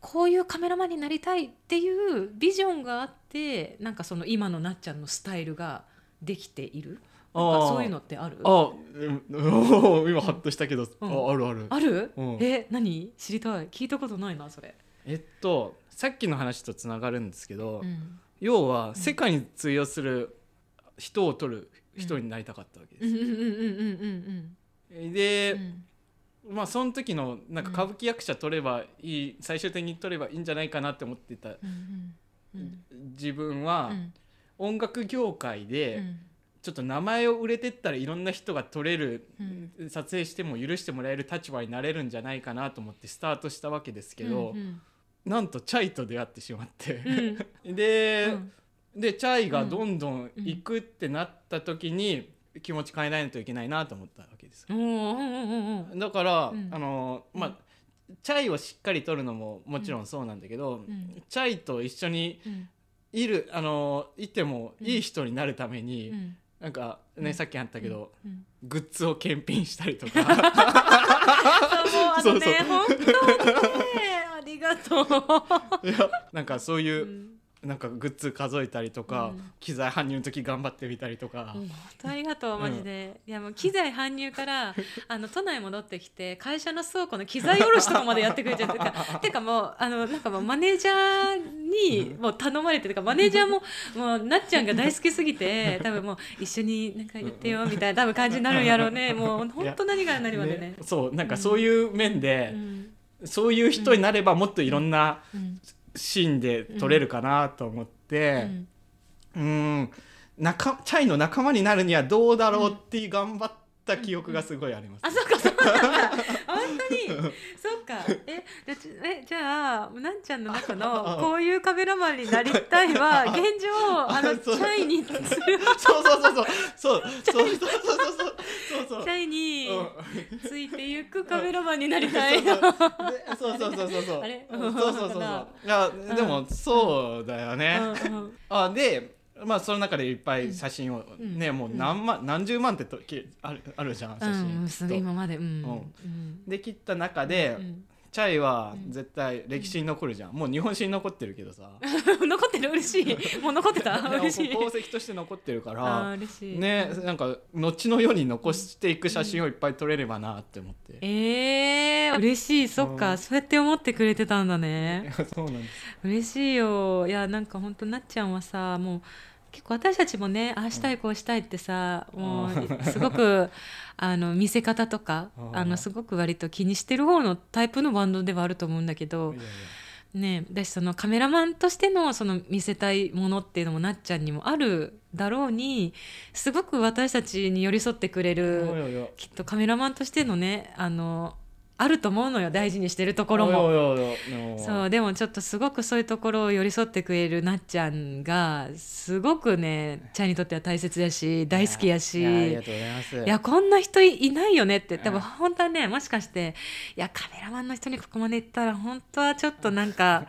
こういうカメラマンになりたいっていうビジョンがあってなんかその今のなっちゃんのスタイルができている？なんかそういうのってある？あうん。お ー今ハッとしたけどうん。ああるある。ある、うん。え何？知りたい？聞いたことないなそれ、えっとさっきの話とつながるんですけどうん、要は世界に通用する人を取る人になりたかったわけです。うん。うんうんうんうんでまあその時のなんか歌舞伎役者取ればいい最終的に取ればいいんじゃないかなって思ってたうんうん自分うはん。音楽業界うでん。ちょっと名前を売れてったらいろんな人が撮れるうん。撮影しても許してもらえる立場になれるんじゃないかなと思ってスタートしたわけですけどうんなんとチャイと出会ってしまって。うんでうん。でチャイがどんどん行くってなった時に気持ち変えないといけないなと思ったわけです。うんうんうんうん。だから、うん。あのまあチャイをしっかり取るのももちろんそうなんだけど、んチャイと一緒にうんいるあのいてもいい人になるために、うん。なんかね、うん。さっきあったけど、うん。グッズを検品したりとか。そうそうそう。本当にねありがとう。いやなんかそういうう、んなんかグッズ数えたりとか、うん。機材搬入の時頑張ってみたりとか、本当ありがとうマジで、いやもう機材搬入から あの都内戻ってきて会社の倉庫の機材卸しとかまでやってくれちゃってか てかもうあのなんかもうマネージャーにもう頼まれててかマネージャーももうなっちゃんが大好きすぎて 多分もう一緒になんか言ってよみたいな多分感じになるんやろうね。もう本当何が何までね。そうなんかそういう面でう、ん。そういう人になればもっといろんなうんシーンで撮れるかなと思って。うんうーん仲チャイの仲間になるにはどうだろうっていう頑張った記憶がすごいあります。あ、そうか、そう当に。そうか。え、じゃ、ちえ、じゃあ、なんちゃんの中の、こういうカメラマンになりたいは、現状、あの、チャイに、チそうそうそうそう。そう。そうそうそう。そうそうそう。ャイにうんついていくカメラマンになりたい。そうそう。そうそうそうそうそう。そうそうそうでもそうだよね。あでまあその中でいっぱい写真をうん。ねもう何万何十万ってときあるあるじゃん写うん、真。すごい今まで、うん。うん。うん。で切った中でうんチャイは絶対歴史に残るじゃん。もう日本史に残ってるけどさ。残ってる？嬉しい。もう残ってた？嬉しい。宝石として残ってるかあらー嬉しい。ねなんか後の世に残していく写真をいっぱい撮れればなって思って、えー、嬉しい。そっか、うんそうやって思ってくれてたんだね。そうなんです。嬉しいよ。いやなんか本当なっちゃんはさもう結構私たちもねああしたいこうしたいってさ、もうすごく あの見せ方とかうん。あのすごく割と気にしてる方のタイプのバンドではあると思うんだけどいやいや。ね私そのカメラマンとしてのその見せたいものっていうのもなっちゃんにもあるだろうにすごく私たちに寄り添ってくれるきっとカメラマンとしてのねあのあると思うのよ大事にしてるところも。そうでもちょっとすごくそういうところを寄り添ってくれるなっちゃんがすごくねちゃんにとっては大切だし大好きやし。いやこんな人いいないよねって多分うん本当はねもしかしていやカメラマンの人にここまで行ったら本当はちょっとなんか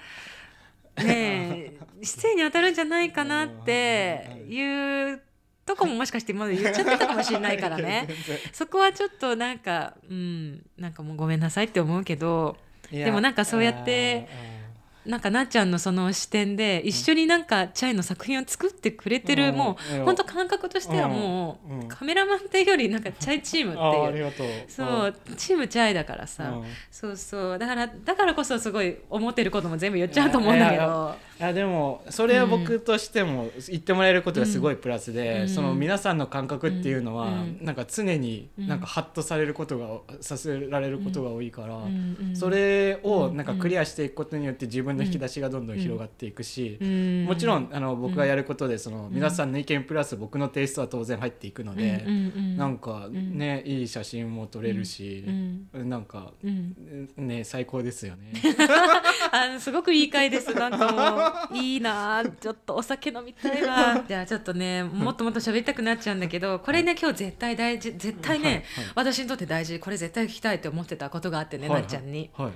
ねえ失礼に当たるんじゃないかなっていうとこももしかして今まで言っちゃってたかもしれないからね。そこはちょっとなんかうんなんかもうごめんなさいって思うけど。でもなんかそうやってなんかなっちゃんのその視点で一緒になんかチャイの作品を作ってくれてる、うん。もう本当感覚としてはもう、うん。うんカメラマンっていうよりなんかチャイチームっていう。そうチームチャイだからさ、うん。そうそう。だからだからこそすごい思ってることも全部言っちゃうと思うんだけどやでもそれは僕としても言ってもらえることがすごいプラスで、うん。その皆さんの感覚っていうのは、うん。なんか常にうん。なんかハッとされることが、させられることが多いから、それをうん。なんかクリアしていくことによって自分の引き出しがどんどん広がっていくし、うん。もちろんあの僕がやることでその皆さんの意見プラス僕のテイストは当然入っていくので、なんかね、いい写真も撮れるしう、ん。なんかうん。ね最高ですよね。あのすごくいい回ですなんかもう いいなちょっとお酒飲みたいわ。じゃあちょっとねもっともっと喋りたくなっちゃうんだけどこれね今日絶対大事絶対ね、はい。はい。私にとって大事。これ絶対聞きたいと思ってたことがあってね、はい。なっちゃんに。はい。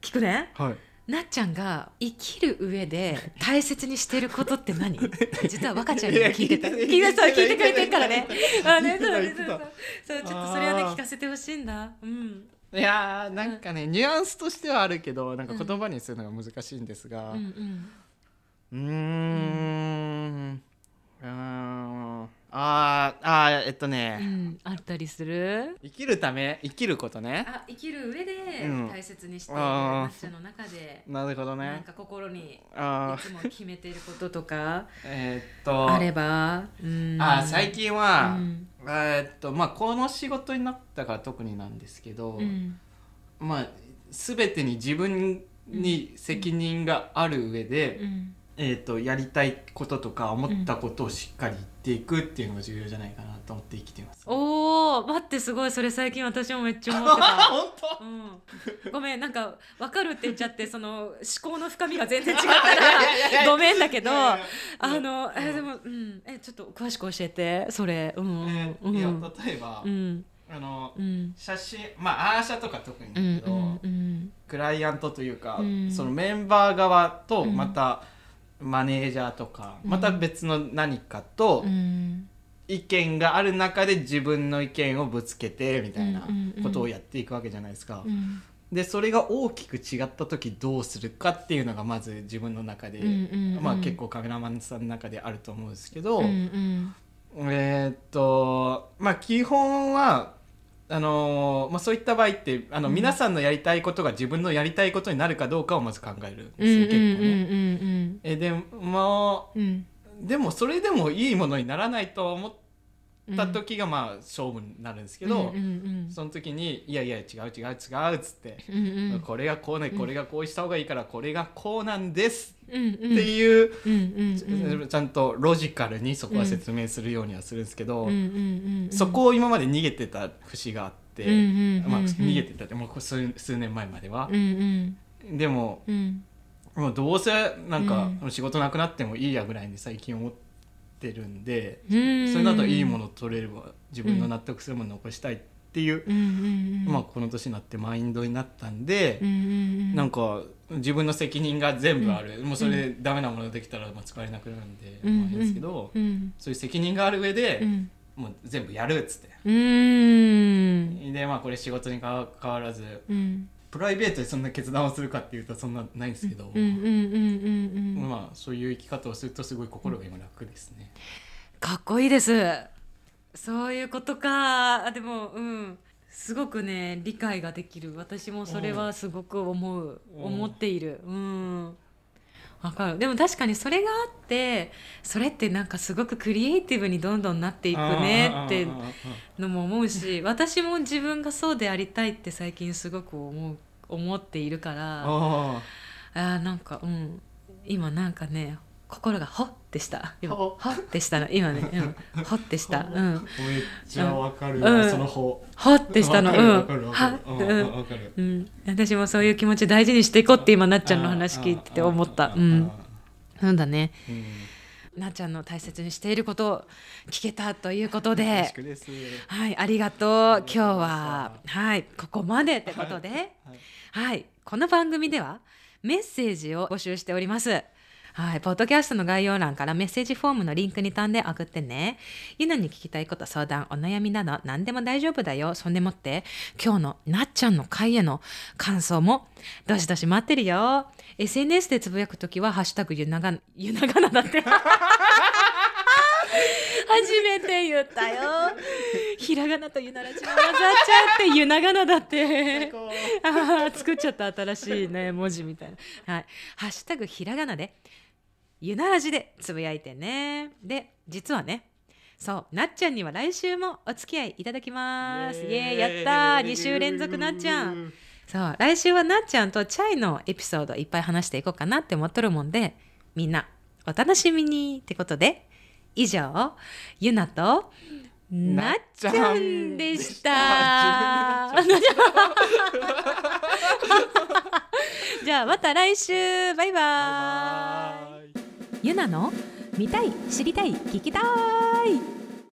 聞くね。はい。なっちゃんが生きる上で大切にしてることって何？実は若ちゃんにも聞いてた。聞いて聞いてくれてるからね。あねそうそうそうそうちょっとそれはね聞かせてほしいんだ。うんいやーなんかね、ニュアンスとしてはあるけどなんか言葉にするのが難しいんですが。うんうん。あーあーえっとうね、ん。あったりする？生きるため生きることね。あ生きる上でうん。大切にしているあー。なっちゃんの中でなるほどね。なんか心にいつも決めていることとか えーっと。あればうん。あー最近は、うんえーっとまあこの仕事になったから特になんですけど、うん。まあ全てに自分に責任がある上で、うんえー、とやりたいこととか思ったことをしっかり言っていくっていうのが重要じゃないかなと思って生きてます。おお待ってすごい。それ最近私もめっちゃ思ってた。本うん、ごめんなんか分かるって言っちゃってその思考の深みが全然違ったから。ごめんだけどあのえでもうん。えちょっと詳しく教えて。それ。うんえうん。ーいや例えば、うん。あのうん。写真まあアーシャとか特にだうんけど、うん。クライアントというか、うん。そのメンバー側とうん。またマネージャーとか、うん。また別の何かとうん。意見がある中で自分の意見をぶつけてみたいなことをやっていくわけじゃないですか。うん。でそれが大きく違った時どうするかっていうのがまず自分の中で、まあ、結構カメラマンさんの中であると思うんですけど、うんうん。えーっとまあ基本はあのーまあ、そういった場合ってあの、うん皆さんのやりたいことが自分のやりたいことになるかどうかをまず考えるんですよ、結構ね。うんえでまあうんでもそれでもいいものにならないと思っうんた時がまあ勝負になるんですけど、うんうんその時に「いやいや違う違う違う」っつって。うんうん。これがこうねこれがこうした方がいいからこれがこうなんですうんうんっていう、うんうんうん。ちゃんとロジカルにそこは説明するようにはするんですけど、うんうんうんうん。そこを今まで逃げてた節があって、うんうんうんうん。まあ、逃げてたってもう数数年前までは。う、んでもうん。うんもうどうせなんかう仕事なくなってもいいやぐらいに最近思ってるんで、うん。それだといいもの取れれば自分の納得するもの残したいっていう、まあ、この年になってマインドになったんで。なんか自分の責任が全部ある、もうそれでダメなものができたらまあ使われなくなるんで、うん。まあいいんですけど、うん。そういう責任がある上で、うん。もう全部やるっつって、うん。でまあこれ仕事にかかわらずうんプライベートでそんな決断をするかっていうとそんなないんですけど、まあそういう生き方をするとすごい心が今楽ですね。かっこいいです。そういうことか。あでもうん。すごくね理解ができる。私もそれはすごく思う。う。ん思っている。うんわかる。でも確かにそれがあってそれってなんかすごくクリエイティブにどんどんなっていくねってのも思うし私も自分がそうでありたいって最近すごく思う思っているからあなんかうん。今なんかね心がホッてした。今ほホッてしたの今ね、うん、ホッてした。うん。ーめっちゃわかるわ、うん。その方。ホッてしたの。うん。は。うんうん私もそういう気持ち大事にしていこうって今なっちゃんの話聞いてて思った。うん。そうだね。うん。なっちゃんの大切にしていることを聞けたということで。はいありがとう。今日ははいここまでってことで。はい。はい、この番組ではメッセージを募集しております。はい、ポッドキャストの概要欄からメッセージフォームのリンクに飛んで送ってね。ゆなに聞きたいこと、相談、お悩みなど何でも大丈夫だよ。そんでもって、今日のなっちゃんの会への感想もどしどし待ってるよ。SNS でつぶやくときは、ハッシュタグゆなが、ゆながなだって。初めて言ったよ。ひひらがなとゆならじが混ざっちゃってゆながなだって あー作っちゃった新しいね文字みたいなはいハッシュタグひらがなでゆならじでつぶやいてね。で実はねそうなっちゃんには来週もお付き合いいただきます。イエーイ。やったー。2週連続なっちゃん。そう来週はなっちゃんとチャイのエピソードいっぱい話していこうかなって思っとるもんでみんなお楽しみにってことで以上ゆなとなっちゃんでした。じゃあまた来週。バイバイ。バイバイゆなの見たい知りたい聞きたい。